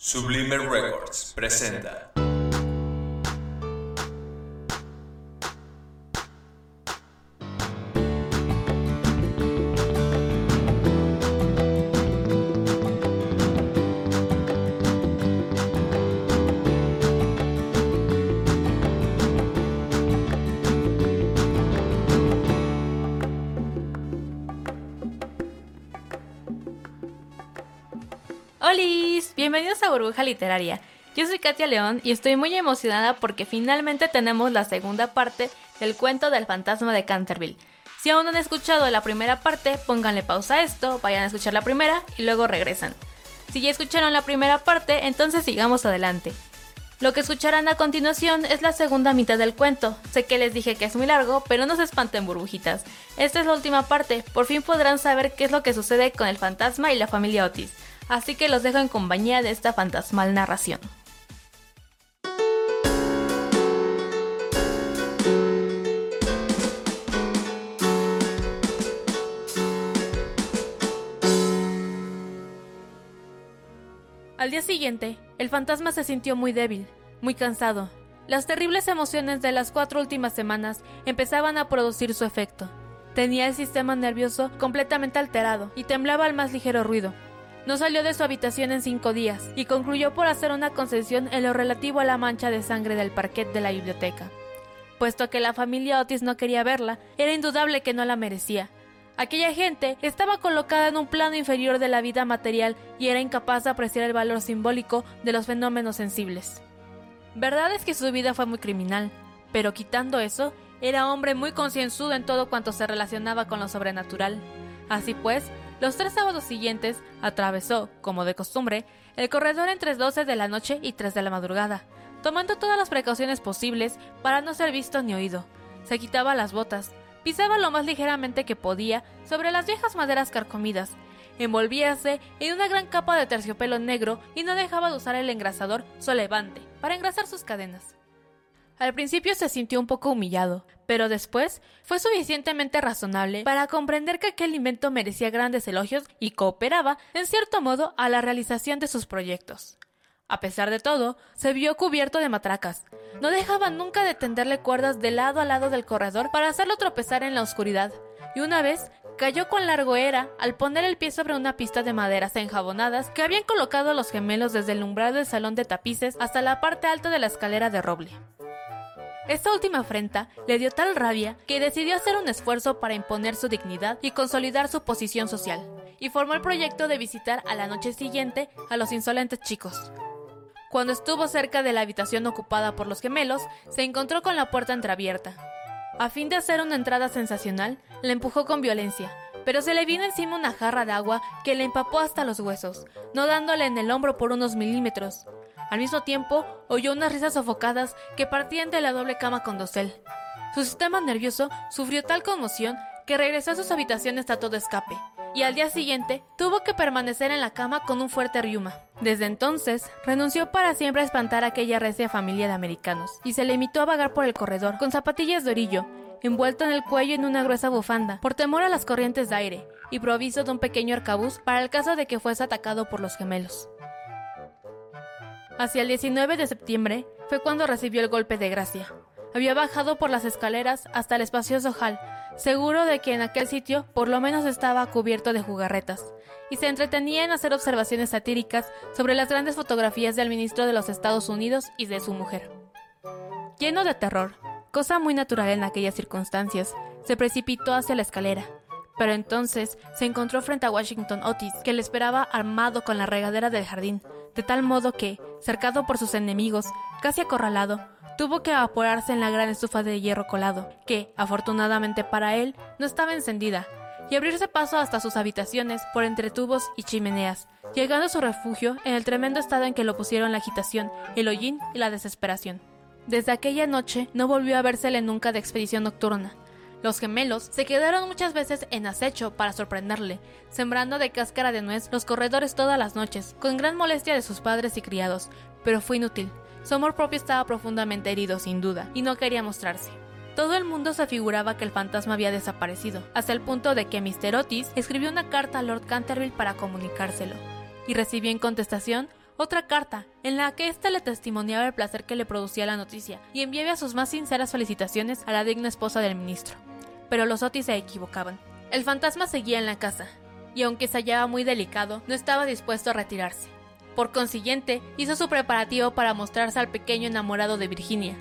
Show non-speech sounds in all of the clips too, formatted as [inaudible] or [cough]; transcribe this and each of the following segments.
Sublime Records presenta. Burbuja Literaria. Yo soy Katia León y estoy muy emocionada porque finalmente tenemos la segunda parte del cuento del fantasma de Canterville. Si aún no han escuchado la primera parte, pónganle pausa a esto, vayan a escuchar la primera y luego regresan. Si ya escucharon la primera parte, entonces sigamos adelante. Lo que escucharán a continuación es la segunda mitad del cuento. Sé que les dije que es muy largo, pero no se espanten burbujitas. Esta es la última parte, por fin podrán saber qué es lo que sucede con el fantasma y la familia Otis así que los dejo en compañía de esta fantasmal narración. Al día siguiente, el fantasma se sintió muy débil, muy cansado. Las terribles emociones de las cuatro últimas semanas empezaban a producir su efecto. Tenía el sistema nervioso completamente alterado y temblaba al más ligero ruido. No salió de su habitación en cinco días y concluyó por hacer una concesión en lo relativo a la mancha de sangre del parquet de la biblioteca. Puesto que la familia Otis no quería verla, era indudable que no la merecía. Aquella gente estaba colocada en un plano inferior de la vida material y era incapaz de apreciar el valor simbólico de los fenómenos sensibles. Verdad es que su vida fue muy criminal, pero quitando eso, era hombre muy concienzudo en todo cuanto se relacionaba con lo sobrenatural. Así pues, los tres sábados siguientes atravesó, como de costumbre, el corredor entre 12 de la noche y 3 de la madrugada, tomando todas las precauciones posibles para no ser visto ni oído. Se quitaba las botas, pisaba lo más ligeramente que podía sobre las viejas maderas carcomidas, envolvíase en una gran capa de terciopelo negro y no dejaba de usar el engrasador solevante para engrasar sus cadenas. Al principio se sintió un poco humillado, pero después fue suficientemente razonable para comprender que aquel invento merecía grandes elogios y cooperaba, en cierto modo, a la realización de sus proyectos. A pesar de todo, se vio cubierto de matracas. No dejaba nunca de tenderle cuerdas de lado a lado del corredor para hacerlo tropezar en la oscuridad, y una vez cayó con largo era al poner el pie sobre una pista de maderas enjabonadas que habían colocado los gemelos desde el umbral del salón de tapices hasta la parte alta de la escalera de roble. Esta última afrenta le dio tal rabia que decidió hacer un esfuerzo para imponer su dignidad y consolidar su posición social, y formó el proyecto de visitar a la noche siguiente a los insolentes chicos. Cuando estuvo cerca de la habitación ocupada por los gemelos, se encontró con la puerta entreabierta. A fin de hacer una entrada sensacional, la empujó con violencia, pero se le vino encima una jarra de agua que le empapó hasta los huesos, no dándole en el hombro por unos milímetros. Al mismo tiempo, oyó unas risas sofocadas que partían de la doble cama con dosel. Su sistema nervioso sufrió tal conmoción que regresó a sus habitaciones a todo escape, y al día siguiente tuvo que permanecer en la cama con un fuerte riuma. Desde entonces, renunció para siempre a espantar a aquella recia familia de americanos, y se limitó a vagar por el corredor, con zapatillas de orillo, envuelto en el cuello en una gruesa bufanda, por temor a las corrientes de aire, y provisto de un pequeño arcabuz para el caso de que fuese atacado por los gemelos. Hacia el 19 de septiembre fue cuando recibió el golpe de gracia. Había bajado por las escaleras hasta el espacioso hall, seguro de que en aquel sitio por lo menos estaba cubierto de jugarretas, y se entretenía en hacer observaciones satíricas sobre las grandes fotografías del ministro de los Estados Unidos y de su mujer. Lleno de terror, cosa muy natural en aquellas circunstancias, se precipitó hacia la escalera, pero entonces se encontró frente a Washington Otis, que le esperaba armado con la regadera del jardín, de tal modo que, cercado por sus enemigos, casi acorralado, tuvo que evaporarse en la gran estufa de hierro colado, que, afortunadamente para él, no estaba encendida, y abrirse paso hasta sus habitaciones por entre tubos y chimeneas, llegando a su refugio en el tremendo estado en que lo pusieron la agitación, el hollín y la desesperación. Desde aquella noche no volvió a vérsele nunca de expedición nocturna, los gemelos se quedaron muchas veces en acecho para sorprenderle, sembrando de cáscara de nuez los corredores todas las noches, con gran molestia de sus padres y criados, pero fue inútil. Su amor propio estaba profundamente herido, sin duda, y no quería mostrarse. Todo el mundo se figuraba que el fantasma había desaparecido, hasta el punto de que Mr. Otis escribió una carta a Lord Canterville para comunicárselo, y recibió en contestación otra carta, en la que ésta le testimoniaba el placer que le producía la noticia y enviaba sus más sinceras felicitaciones a la digna esposa del ministro. Pero los Otis se equivocaban. El fantasma seguía en la casa, y aunque se hallaba muy delicado, no estaba dispuesto a retirarse. Por consiguiente, hizo su preparativo para mostrarse al pequeño enamorado de Virginia.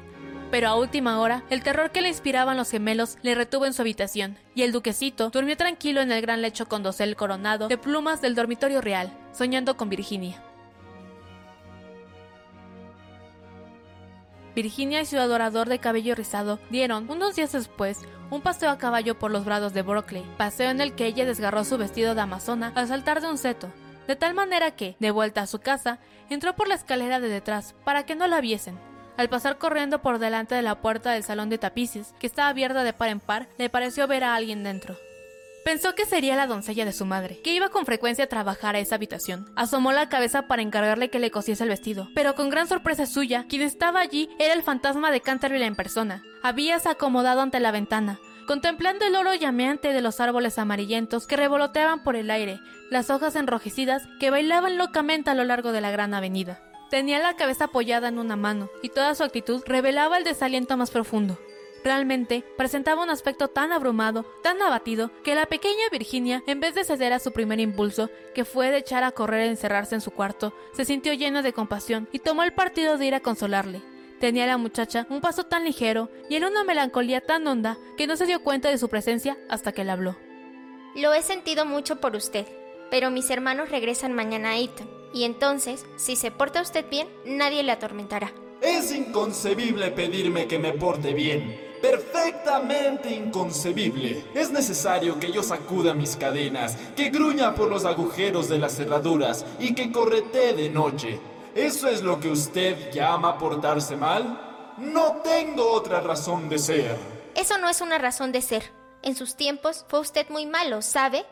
Pero a última hora, el terror que le inspiraban los gemelos le retuvo en su habitación, y el duquecito durmió tranquilo en el gran lecho con dosel coronado de plumas del dormitorio real, soñando con Virginia. Virginia y su adorador de cabello rizado dieron, unos días después, un paseo a caballo por los brados de Brockley, paseo en el que ella desgarró su vestido de amazona al saltar de un seto, de tal manera que, de vuelta a su casa, entró por la escalera de detrás para que no la viesen. Al pasar corriendo por delante de la puerta del salón de tapices, que estaba abierta de par en par, le pareció ver a alguien dentro. Pensó que sería la doncella de su madre, que iba con frecuencia a trabajar a esa habitación. Asomó la cabeza para encargarle que le cosiese el vestido, pero con gran sorpresa suya, quien estaba allí era el fantasma de Canterville en persona. Habíase acomodado ante la ventana, contemplando el oro llameante de los árboles amarillentos que revoloteaban por el aire, las hojas enrojecidas que bailaban locamente a lo largo de la gran avenida. Tenía la cabeza apoyada en una mano, y toda su actitud revelaba el desaliento más profundo. Realmente presentaba un aspecto tan abrumado, tan abatido, que la pequeña Virginia, en vez de ceder a su primer impulso, que fue de echar a correr e encerrarse en su cuarto, se sintió llena de compasión y tomó el partido de ir a consolarle. Tenía la muchacha un paso tan ligero y en una melancolía tan honda que no se dio cuenta de su presencia hasta que le habló. Lo he sentido mucho por usted, pero mis hermanos regresan mañana a Eton, y entonces, si se porta usted bien, nadie le atormentará. Es inconcebible pedirme que me porte bien. Perfectamente inconcebible. Es necesario que yo sacuda mis cadenas, que gruña por los agujeros de las cerraduras y que corretee de noche. ¿Eso es lo que usted llama portarse mal? No tengo otra razón de ser. Eso no es una razón de ser. En sus tiempos fue usted muy malo, ¿sabe?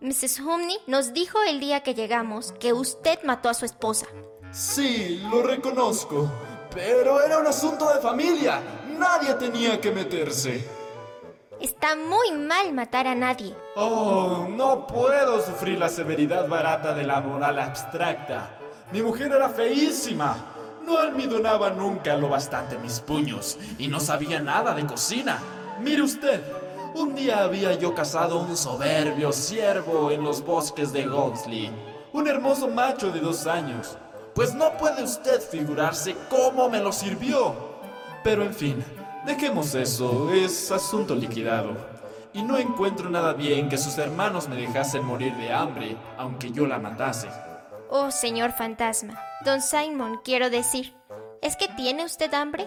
Mrs. Humney nos dijo el día que llegamos que usted mató a su esposa. Sí, lo reconozco. Pero era un asunto de familia. Nadie tenía que meterse. Está muy mal matar a nadie. Oh, no puedo sufrir la severidad barata de la moral abstracta. Mi mujer era feísima. No almidonaba nunca lo bastante mis puños y no sabía nada de cocina. Mire usted, un día había yo cazado un soberbio ciervo en los bosques de Gonsley, un hermoso macho de dos años. Pues no puede usted figurarse cómo me lo sirvió. Pero en fin, dejemos eso, es asunto liquidado. Y no encuentro nada bien que sus hermanos me dejasen morir de hambre, aunque yo la matase. Oh, señor fantasma. Don Simon, quiero decir, ¿es que tiene usted hambre?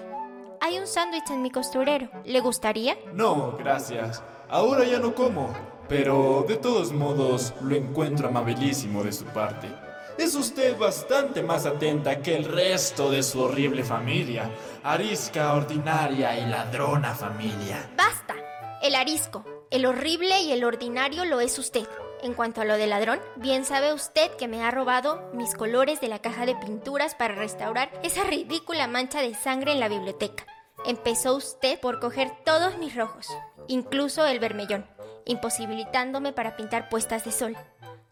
Hay un sándwich en mi costurero. ¿Le gustaría? No, gracias. Ahora ya no como. Pero de todos modos lo encuentro amabilísimo de su parte. Es usted bastante más atenta que el resto de su horrible familia. Arisca, ordinaria y ladrona familia. ¡Basta! El arisco, el horrible y el ordinario lo es usted. En cuanto a lo de ladrón, bien sabe usted que me ha robado mis colores de la caja de pinturas para restaurar esa ridícula mancha de sangre en la biblioteca. Empezó usted por coger todos mis rojos, incluso el vermellón, imposibilitándome para pintar puestas de sol.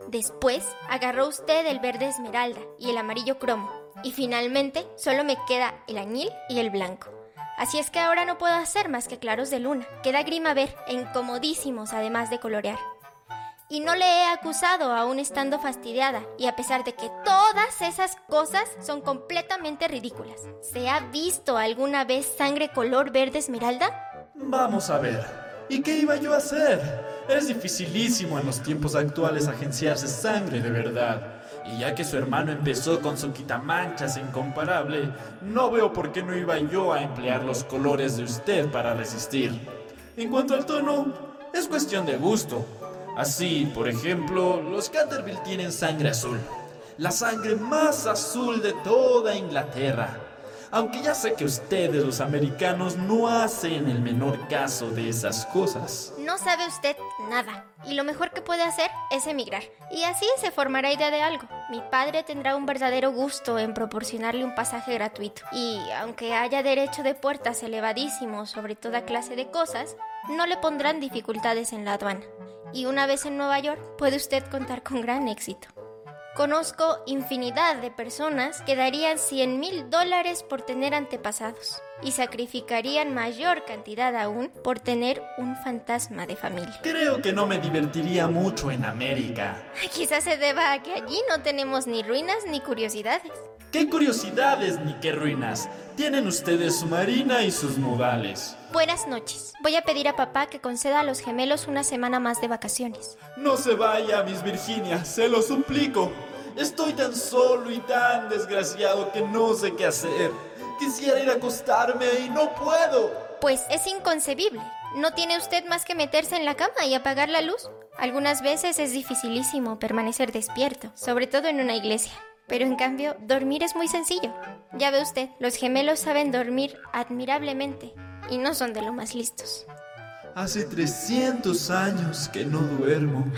Después agarró usted el verde esmeralda y el amarillo cromo. Y finalmente solo me queda el añil y el blanco. Así es que ahora no puedo hacer más que claros de luna. Queda grima ver, e incomodísimos además de colorear. Y no le he acusado aún estando fastidiada, y a pesar de que todas esas cosas son completamente ridículas. ¿Se ha visto alguna vez sangre color verde esmeralda? Vamos a ver. ¿Y qué iba yo a hacer? Es dificilísimo en los tiempos actuales agenciarse sangre de verdad. Y ya que su hermano empezó con su quitamanchas incomparable, no veo por qué no iba yo a emplear los colores de usted para resistir. En cuanto al tono, es cuestión de gusto. Así, por ejemplo, los Canterville tienen sangre azul. La sangre más azul de toda Inglaterra. Aunque ya sé que ustedes, los americanos, no hacen el menor caso de esas cosas. No sabe usted nada. Y lo mejor que puede hacer es emigrar. Y así se formará idea de algo. Mi padre tendrá un verdadero gusto en proporcionarle un pasaje gratuito. Y aunque haya derecho de puertas elevadísimos sobre toda clase de cosas, no le pondrán dificultades en la aduana. Y una vez en Nueva York, puede usted contar con gran éxito. Conozco infinidad de personas que darían 100 mil dólares por tener antepasados y sacrificarían mayor cantidad aún por tener un fantasma de familia. Creo que no me divertiría mucho en América. Quizás se deba a que allí no tenemos ni ruinas ni curiosidades. ¿Qué curiosidades ni qué ruinas? Tienen ustedes su marina y sus modales. Buenas noches. Voy a pedir a papá que conceda a los gemelos una semana más de vacaciones. No se vaya, Miss Virginia, se lo suplico. Estoy tan solo y tan desgraciado que no sé qué hacer. Quisiera ir a acostarme y no puedo. Pues es inconcebible. ¿No tiene usted más que meterse en la cama y apagar la luz? Algunas veces es dificilísimo permanecer despierto, sobre todo en una iglesia. Pero en cambio, dormir es muy sencillo. Ya ve usted, los gemelos saben dormir admirablemente y no son de lo más listos. Hace 300 años que no duermo.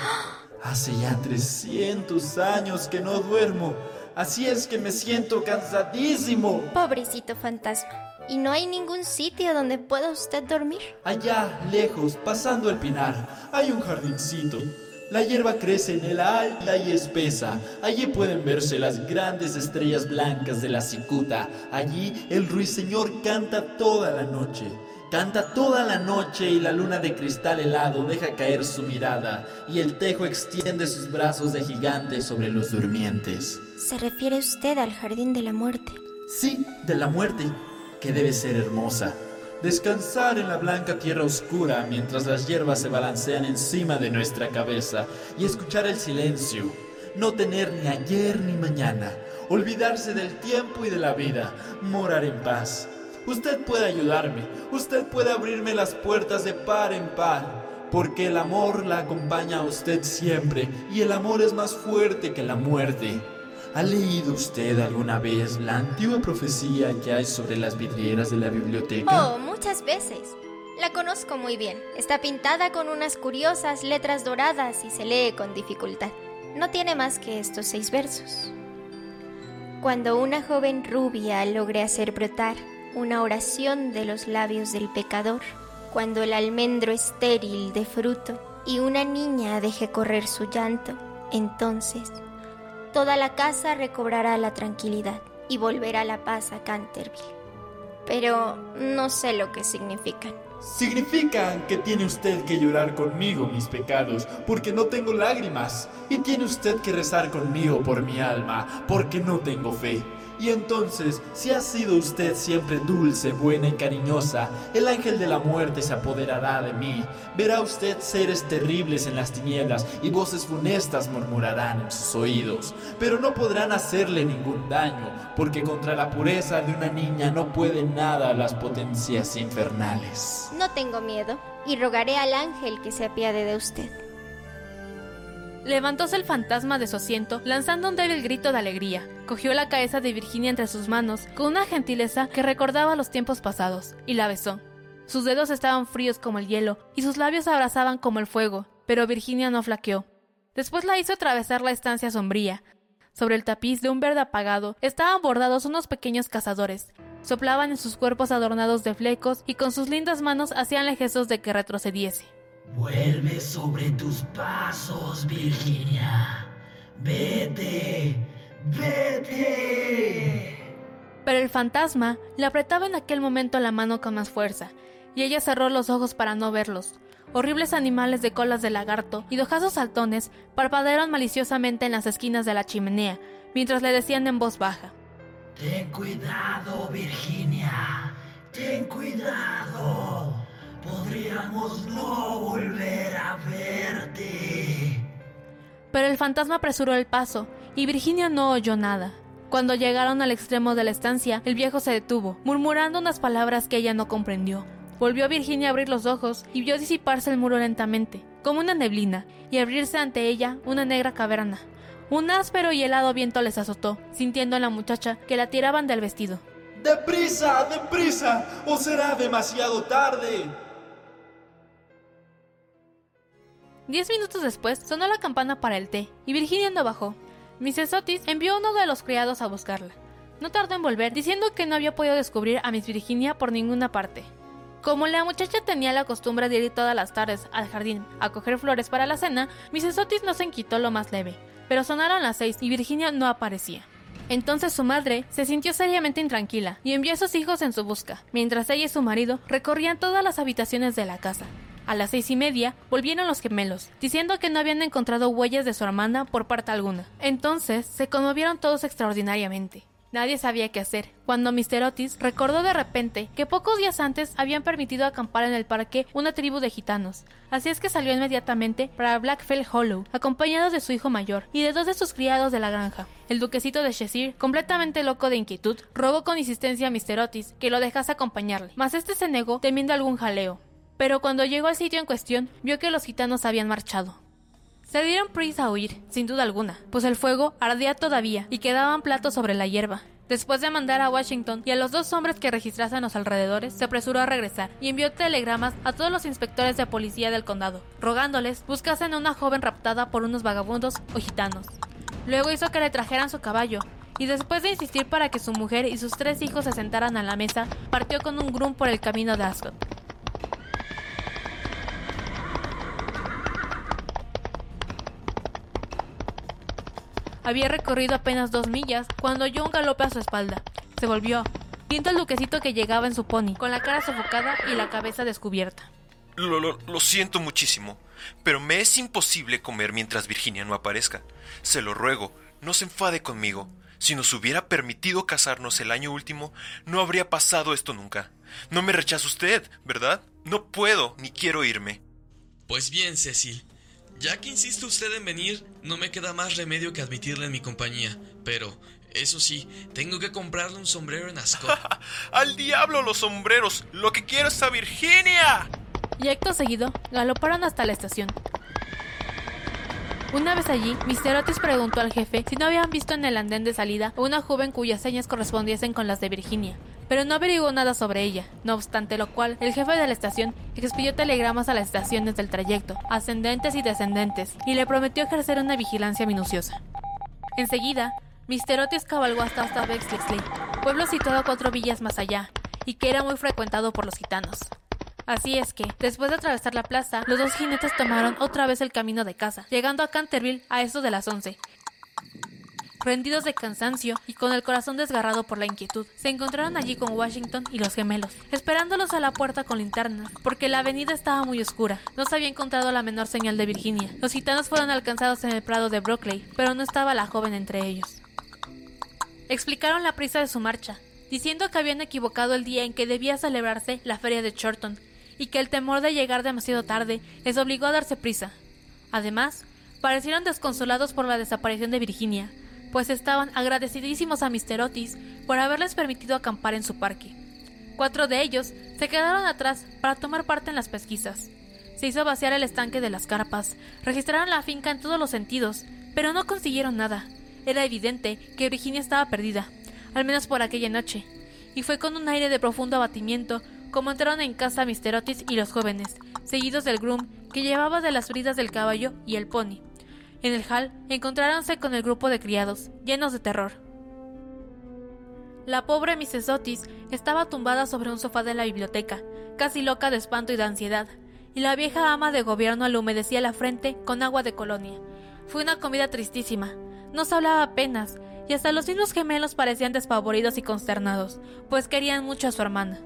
Hace ya 300 años que no duermo. Así es que me siento cansadísimo. Pobrecito fantasma. ¿Y no hay ningún sitio donde pueda usted dormir? Allá, lejos, pasando el pinar, hay un jardincito. La hierba crece en el alta y espesa. Allí pueden verse las grandes estrellas blancas de la cicuta. Allí el ruiseñor canta toda la noche. Canta toda la noche y la luna de cristal helado deja caer su mirada y el tejo extiende sus brazos de gigante sobre los durmientes. ¿Se refiere usted al jardín de la muerte? Sí, de la muerte, que debe ser hermosa. Descansar en la blanca tierra oscura mientras las hierbas se balancean encima de nuestra cabeza y escuchar el silencio. No tener ni ayer ni mañana. Olvidarse del tiempo y de la vida. Morar en paz. Usted puede ayudarme. Usted puede abrirme las puertas de par en par. Porque el amor la acompaña a usted siempre y el amor es más fuerte que la muerte. ¿Ha leído usted alguna vez la antigua profecía que hay sobre las vidrieras de la biblioteca? Oh, muchas veces. La conozco muy bien. Está pintada con unas curiosas letras doradas y se lee con dificultad. No tiene más que estos seis versos. Cuando una joven rubia logre hacer brotar una oración de los labios del pecador, cuando el almendro estéril de fruto y una niña deje correr su llanto, entonces toda la casa recobrará la tranquilidad y volverá la paz a Canterville. Pero no sé lo que significan. Significan que tiene usted que llorar conmigo mis pecados, porque no tengo lágrimas, y tiene usted que rezar conmigo por mi alma, porque no tengo fe. Y entonces, si ha sido usted siempre dulce, buena y cariñosa, el ángel de la muerte se apoderará de mí. Verá usted seres terribles en las tinieblas y voces funestas murmurarán en sus oídos, pero no podrán hacerle ningún daño, porque contra la pureza de una niña no pueden nada las potencias infernales. No tengo miedo y rogaré al ángel que se apiade de usted. Levantóse el fantasma de su asiento, lanzando un débil grito de alegría. Cogió la cabeza de Virginia entre sus manos, con una gentileza que recordaba los tiempos pasados, y la besó. Sus dedos estaban fríos como el hielo, y sus labios abrazaban como el fuego, pero Virginia no flaqueó. Después la hizo atravesar la estancia sombría. Sobre el tapiz de un verde apagado estaban bordados unos pequeños cazadores. Soplaban en sus cuerpos adornados de flecos y con sus lindas manos hacíanle gestos de que retrocediese. Vuelve sobre tus pasos, Virginia. Vete, vete. Pero el fantasma le apretaba en aquel momento la mano con más fuerza, y ella cerró los ojos para no verlos. Horribles animales de colas de lagarto y de ojazos saltones parpadearon maliciosamente en las esquinas de la chimenea, mientras le decían en voz baja. Ten cuidado, Virginia. Ten cuidado. No volver a verte. Pero el fantasma apresuró el paso, y Virginia no oyó nada. Cuando llegaron al extremo de la estancia, el viejo se detuvo, murmurando unas palabras que ella no comprendió. Volvió Virginia a abrir los ojos y vio disiparse el muro lentamente, como una neblina, y abrirse ante ella una negra caverna. Un áspero y helado viento les azotó, sintiendo a la muchacha que la tiraban del vestido. ¡Deprisa, deprisa! ¡O será demasiado tarde! Diez minutos después sonó la campana para el té, y Virginia no bajó. Mrs. Otis envió a uno de los criados a buscarla. No tardó en volver, diciendo que no había podido descubrir a Miss Virginia por ninguna parte. Como la muchacha tenía la costumbre de ir todas las tardes al jardín a coger flores para la cena, Mrs. Otis no se inquietó lo más leve. pero sonaron las seis y Virginia no aparecía. Entonces su madre se sintió seriamente intranquila y envió a sus hijos en su busca, mientras ella y su marido recorrían todas las habitaciones de la casa. A las seis y media volvieron los gemelos, diciendo que no habían encontrado huellas de su hermana por parte alguna. Entonces se conmovieron todos extraordinariamente. Nadie sabía qué hacer, cuando Mr. Otis recordó de repente que pocos días antes habían permitido acampar en el parque una tribu de gitanos. Así es que salió inmediatamente para Blackfell Hollow, acompañado de su hijo mayor y de dos de sus criados de la granja. El duquecito de Cheshire, completamente loco de inquietud, rogó con insistencia a Mr. Otis que lo dejase acompañarle, mas este se negó temiendo algún jaleo. Pero cuando llegó al sitio en cuestión, vio que los gitanos habían marchado. Se dieron prisa a huir, sin duda alguna, pues el fuego ardía todavía y quedaban platos sobre la hierba. Después de mandar a Washington y a los dos hombres que registrasen los alrededores, se apresuró a regresar y envió telegramas a todos los inspectores de policía del condado, rogándoles buscasen a una joven raptada por unos vagabundos o gitanos. Luego hizo que le trajeran su caballo, y después de insistir para que su mujer y sus tres hijos se sentaran a la mesa, partió con un groom por el camino de Ascot. Había recorrido apenas dos millas cuando oyó un galope a su espalda. Se volvió, viendo al duquecito que llegaba en su pony, con la cara sofocada y la cabeza descubierta. Lo, lo, lo siento muchísimo, pero me es imposible comer mientras Virginia no aparezca. Se lo ruego, no se enfade conmigo. Si nos hubiera permitido casarnos el año último, no habría pasado esto nunca. No me rechaza usted, ¿verdad? No puedo ni quiero irme. Pues bien, Cecil. Ya que insiste usted en venir, no me queda más remedio que admitirle en mi compañía. Pero, eso sí, tengo que comprarle un sombrero en Ascot. [laughs] ¡Al diablo los sombreros! ¡Lo que quiero es a Virginia! Y acto seguido, galoparon hasta la estación. Una vez allí, Mr. Otis preguntó al jefe si no habían visto en el andén de salida a una joven cuyas señas correspondiesen con las de Virginia, pero no averiguó nada sobre ella, no obstante lo cual, el jefe de la estación expidió telegramas a las estaciones del trayecto, ascendentes y descendentes, y le prometió ejercer una vigilancia minuciosa. Enseguida, Mr. Otis cabalgó hasta hasta Bexley, pueblo situado cuatro villas más allá, y que era muy frecuentado por los gitanos. Así es que, después de atravesar la plaza, los dos jinetes tomaron otra vez el camino de casa, llegando a Canterville a eso de las once. Rendidos de cansancio y con el corazón desgarrado por la inquietud, se encontraron allí con Washington y los gemelos, esperándolos a la puerta con linternas, porque la avenida estaba muy oscura. No se había encontrado la menor señal de Virginia. Los gitanos fueron alcanzados en el prado de Brockley, pero no estaba la joven entre ellos. Explicaron la prisa de su marcha, diciendo que habían equivocado el día en que debía celebrarse la feria de Chorton, y que el temor de llegar demasiado tarde les obligó a darse prisa. Además, parecieron desconsolados por la desaparición de Virginia, pues estaban agradecidísimos a Mr. Otis por haberles permitido acampar en su parque. Cuatro de ellos se quedaron atrás para tomar parte en las pesquisas. Se hizo vaciar el estanque de las carpas, registraron la finca en todos los sentidos, pero no consiguieron nada. Era evidente que Virginia estaba perdida, al menos por aquella noche, y fue con un aire de profundo abatimiento como entraron en casa Mr. Otis y los jóvenes, seguidos del groom que llevaba de las bridas del caballo y el pony. En el hall encontráronse con el grupo de criados, llenos de terror. La pobre Mrs. Otis estaba tumbada sobre un sofá de la biblioteca, casi loca de espanto y de ansiedad, y la vieja ama de gobierno le humedecía la frente con agua de colonia. Fue una comida tristísima. No se hablaba apenas, y hasta los mismos gemelos parecían despavoridos y consternados, pues querían mucho a su hermana.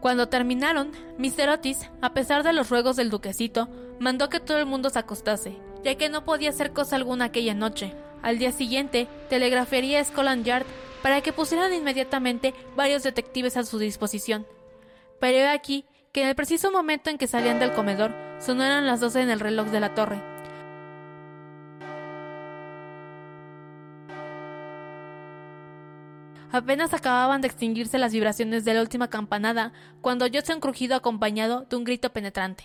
Cuando terminaron, Mr. Otis, a pesar de los ruegos del duquecito, mandó que todo el mundo se acostase, ya que no podía hacer cosa alguna aquella noche. Al día siguiente, telegrafiaría a Scotland Yard para que pusieran inmediatamente varios detectives a su disposición. Pero he aquí que en el preciso momento en que salían del comedor, sonaron las doce en el reloj de la torre. Apenas acababan de extinguirse las vibraciones de la última campanada cuando oyóse un crujido acompañado de un grito penetrante.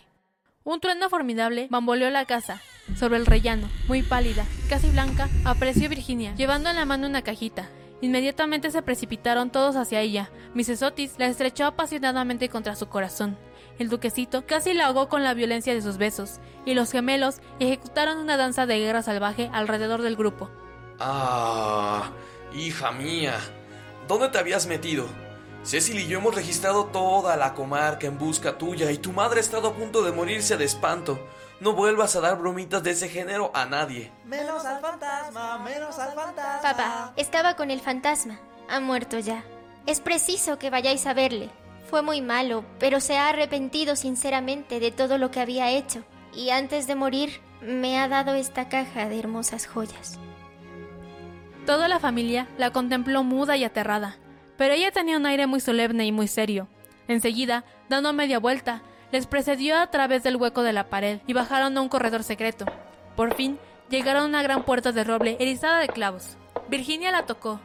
Un trueno formidable bamboleó la casa. Sobre el rellano, muy pálida, casi blanca, apareció Virginia, llevando en la mano una cajita. Inmediatamente se precipitaron todos hacia ella. Mrs. Otis la estrechó apasionadamente contra su corazón. El duquecito casi la ahogó con la violencia de sus besos, y los gemelos ejecutaron una danza de guerra salvaje alrededor del grupo. Ah, hija mía, ¿dónde te habías metido? Cecil y yo hemos registrado toda la comarca en busca tuya y tu madre ha estado a punto de morirse de espanto. no vuelvas a dar bromitas de ese género a nadie. Menos al fantasma, menos al fantasma. Papá, estaba con el fantasma. Ha muerto ya. Es preciso que vayáis a verle. Fue muy malo, pero se ha arrepentido sinceramente de todo lo que había hecho. Y antes de morir, me ha dado esta caja de hermosas joyas. Toda la familia la contempló muda y aterrada, pero ella tenía un aire muy solemne y muy serio. Enseguida, dando media vuelta, les precedió a través del hueco de la pared y bajaron a un corredor secreto. Por fin, llegaron a una gran puerta de roble erizada de clavos. Virginia la tocó,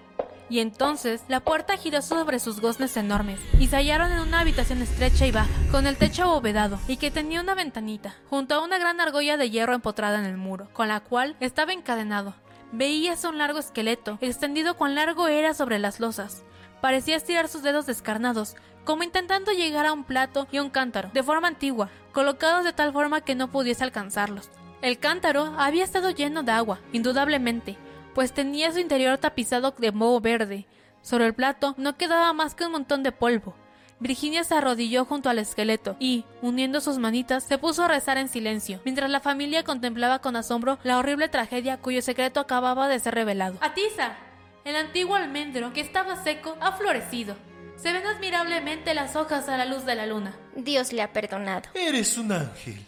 y entonces la puerta giró sobre sus goznes enormes y se hallaron en una habitación estrecha y baja, con el techo abovedado y que tenía una ventanita, junto a una gran argolla de hierro empotrada en el muro, con la cual estaba encadenado. Veíase un largo esqueleto, extendido cuán largo era sobre las losas. Parecía estirar sus dedos descarnados, como intentando llegar a un plato y un cántaro, de forma antigua, colocados de tal forma que no pudiese alcanzarlos. El cántaro había estado lleno de agua, indudablemente, pues tenía su interior tapizado de moho verde. Sobre el plato no quedaba más que un montón de polvo. Virginia se arrodilló junto al esqueleto y, uniendo sus manitas, se puso a rezar en silencio, mientras la familia contemplaba con asombro la horrible tragedia cuyo secreto acababa de ser revelado. ¡Atiza! El antiguo almendro, que estaba seco, ha florecido. Se ven admirablemente las hojas a la luz de la luna. Dios le ha perdonado. Eres un ángel.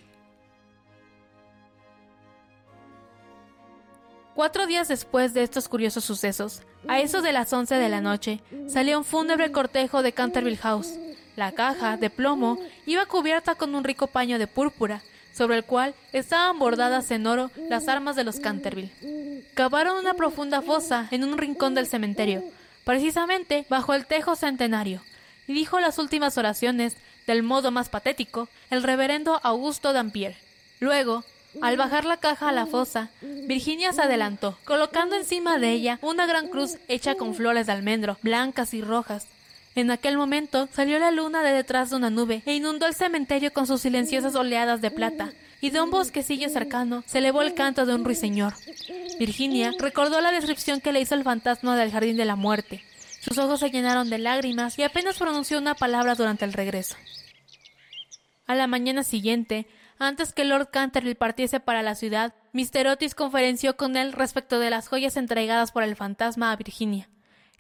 Cuatro días después de estos curiosos sucesos, a eso de las once de la noche, salió un fúnebre cortejo de Canterville House. La caja, de plomo, iba cubierta con un rico paño de púrpura, sobre el cual estaban bordadas en oro las armas de los Canterville. Cavaron una profunda fosa en un rincón del cementerio, precisamente bajo el tejo centenario, y dijo las últimas oraciones, del modo más patético, el reverendo Augusto Dampier. Luego, al bajar la caja a la fosa, Virginia se adelantó, colocando encima de ella una gran cruz hecha con flores de almendro, blancas y rojas. En aquel momento salió la luna de detrás de una nube e inundó el cementerio con sus silenciosas oleadas de plata, y de un bosquecillo cercano se elevó el canto de un ruiseñor. Virginia recordó la descripción que le hizo el fantasma del jardín de la muerte. Sus ojos se llenaron de lágrimas y apenas pronunció una palabra durante el regreso. A la mañana siguiente, antes que Lord Canterville partiese para la ciudad, Mr. Otis conferenció con él respecto de las joyas entregadas por el fantasma a Virginia.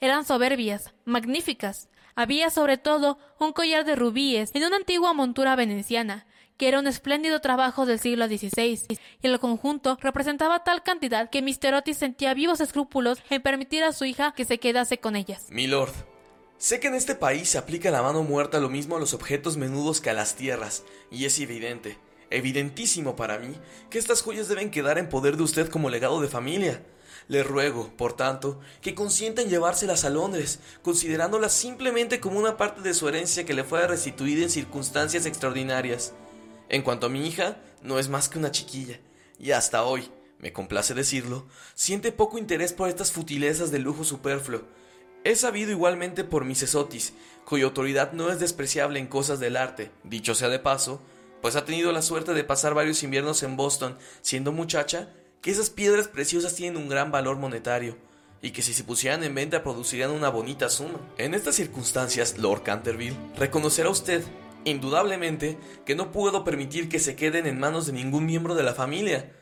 Eran soberbias, magníficas. Había sobre todo un collar de rubíes en una antigua montura veneciana, que era un espléndido trabajo del siglo XVI, y el conjunto representaba tal cantidad que. Otis sentía vivos escrúpulos en permitir a su hija que se quedase con ellas. Milord, sé que en este país se aplica la mano muerta lo mismo a los objetos menudos que a las tierras, y es evidente evidentísimo para mí que estas joyas deben quedar en poder de usted como legado de familia. Le ruego, por tanto, que consienta en llevárselas a Londres, considerándolas simplemente como una parte de su herencia que le fuera restituida en circunstancias extraordinarias. En cuanto a mi hija, no es más que una chiquilla, y hasta hoy, me complace decirlo, siente poco interés por estas futilezas de lujo superfluo. He sabido igualmente por Mrs. Otis, cuya autoridad no es despreciable en cosas del arte, dicho sea de paso, pues ha tenido la suerte de pasar varios inviernos en Boston siendo muchacha, que esas piedras preciosas tienen un gran valor monetario y que si se pusieran en venta producirían una bonita suma. En estas circunstancias, Lord Canterville, reconocerá usted, indudablemente, que no puedo permitir que se queden en manos de ningún miembro de la familia,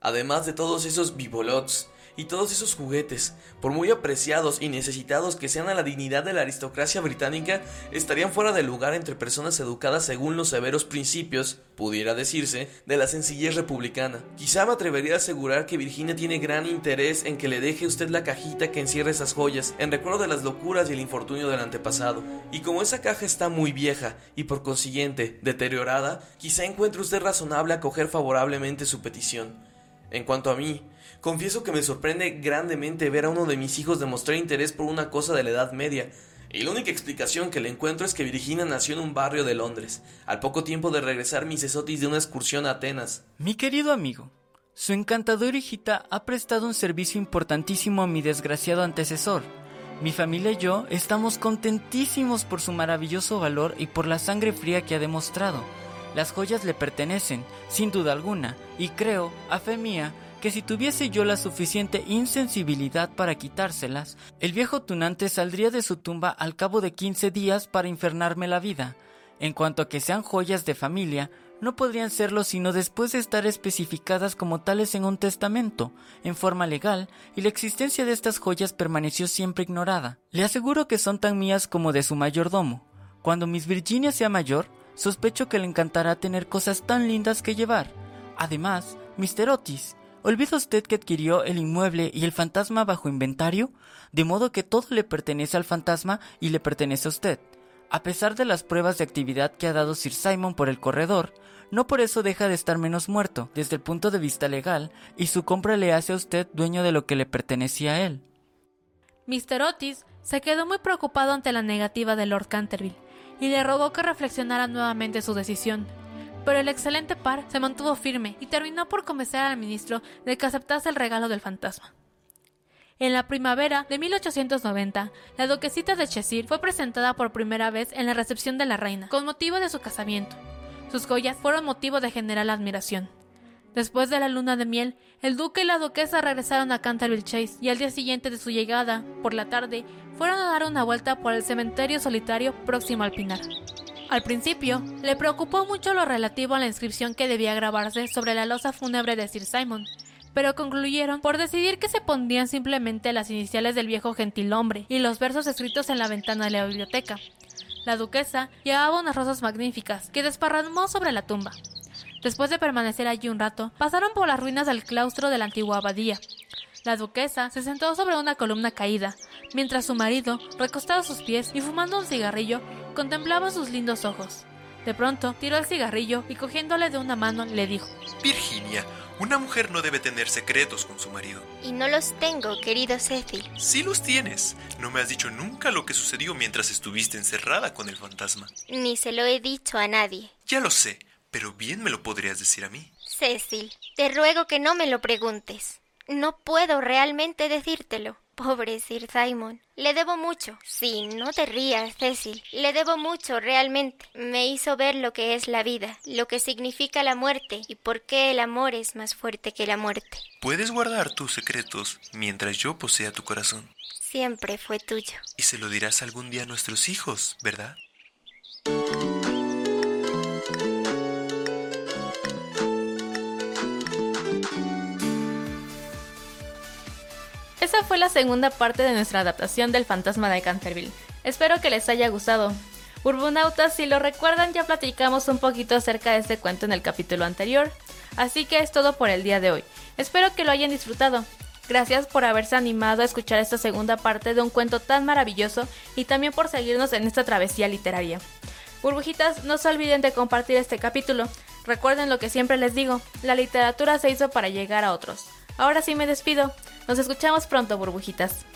además de todos esos bibolots y todos esos juguetes, por muy apreciados y necesitados que sean a la dignidad de la aristocracia británica, estarían fuera de lugar entre personas educadas según los severos principios, pudiera decirse, de la sencillez republicana. Quizá me atrevería a asegurar que Virginia tiene gran interés en que le deje usted la cajita que encierra esas joyas, en recuerdo de las locuras y el infortunio del antepasado. Y como esa caja está muy vieja y por consiguiente deteriorada, quizá encuentre usted razonable acoger favorablemente su petición. En cuanto a mí, Confieso que me sorprende grandemente ver a uno de mis hijos demostrar interés por una cosa de la Edad Media, y la única explicación que le encuentro es que Virginia nació en un barrio de Londres, al poco tiempo de regresar mis Otis de una excursión a Atenas. Mi querido amigo, su encantadora hijita ha prestado un servicio importantísimo a mi desgraciado antecesor. Mi familia y yo estamos contentísimos por su maravilloso valor y por la sangre fría que ha demostrado. Las joyas le pertenecen, sin duda alguna, y creo, a fe mía, que si tuviese yo la suficiente insensibilidad para quitárselas, el viejo tunante saldría de su tumba al cabo de quince días para infernarme la vida. En cuanto a que sean joyas de familia, no podrían serlo sino después de estar especificadas como tales en un testamento, en forma legal, y la existencia de estas joyas permaneció siempre ignorada. Le aseguro que son tan mías como de su mayordomo. Cuando Miss Virginia sea mayor, sospecho que le encantará tener cosas tan lindas que llevar. Además, Mr. Otis, ¿olvida usted que adquirió el inmueble y el fantasma bajo inventario? De modo que todo le pertenece al fantasma y le pertenece a usted. A pesar de las pruebas de actividad que ha dado Sir Simon por el corredor, no por eso deja de estar menos muerto desde el punto de vista legal y su compra le hace a usted dueño de lo que le pertenecía a él. Mr. Otis se quedó muy preocupado ante la negativa de Lord Canterville y le rogó que reflexionara nuevamente su decisión. Pero el excelente par se mantuvo firme y terminó por convencer al ministro de que aceptase el regalo del fantasma. En la primavera de 1890, la duquesita de Cheshire fue presentada por primera vez en la recepción de la reina, con motivo de su casamiento. Sus joyas fueron motivo de general admiración. Después de la luna de miel, el duque y la duquesa regresaron a Canterville Chase y al día siguiente de su llegada, por la tarde, fueron a dar una vuelta por el cementerio solitario próximo al Pinar. Al principio, le preocupó mucho lo relativo a la inscripción que debía grabarse sobre la losa fúnebre de Sir Simon, pero concluyeron por decidir que se pondrían simplemente las iniciales del viejo gentilhombre y los versos escritos en la ventana de la biblioteca. La duquesa llevaba unas rosas magníficas que desparramó sobre la tumba. Después de permanecer allí un rato, pasaron por las ruinas del claustro de la antigua abadía. La duquesa se sentó sobre una columna caída, mientras su marido, recostado a sus pies y fumando un cigarrillo, contemplaba sus lindos ojos. De pronto, tiró el cigarrillo y cogiéndole de una mano le dijo, Virginia, una mujer no debe tener secretos con su marido. Y no los tengo, querido Cecil. Sí los tienes. No me has dicho nunca lo que sucedió mientras estuviste encerrada con el fantasma. Ni se lo he dicho a nadie. Ya lo sé, pero bien me lo podrías decir a mí. Cecil, te ruego que no me lo preguntes. No puedo realmente decírtelo. Pobre Sir Simon. Le debo mucho. Sí, no te rías, Cecil. Le debo mucho, realmente. Me hizo ver lo que es la vida, lo que significa la muerte y por qué el amor es más fuerte que la muerte. Puedes guardar tus secretos mientras yo posea tu corazón. Siempre fue tuyo. Y se lo dirás algún día a nuestros hijos, ¿verdad? Esa fue la segunda parte de nuestra adaptación del Fantasma de Canterville. Espero que les haya gustado. Urbunautas, si lo recuerdan, ya platicamos un poquito acerca de este cuento en el capítulo anterior. Así que es todo por el día de hoy. Espero que lo hayan disfrutado. Gracias por haberse animado a escuchar esta segunda parte de un cuento tan maravilloso y también por seguirnos en esta travesía literaria. Burbujitas, no se olviden de compartir este capítulo. Recuerden lo que siempre les digo, la literatura se hizo para llegar a otros. Ahora sí me despido. Nos escuchamos pronto, burbujitas.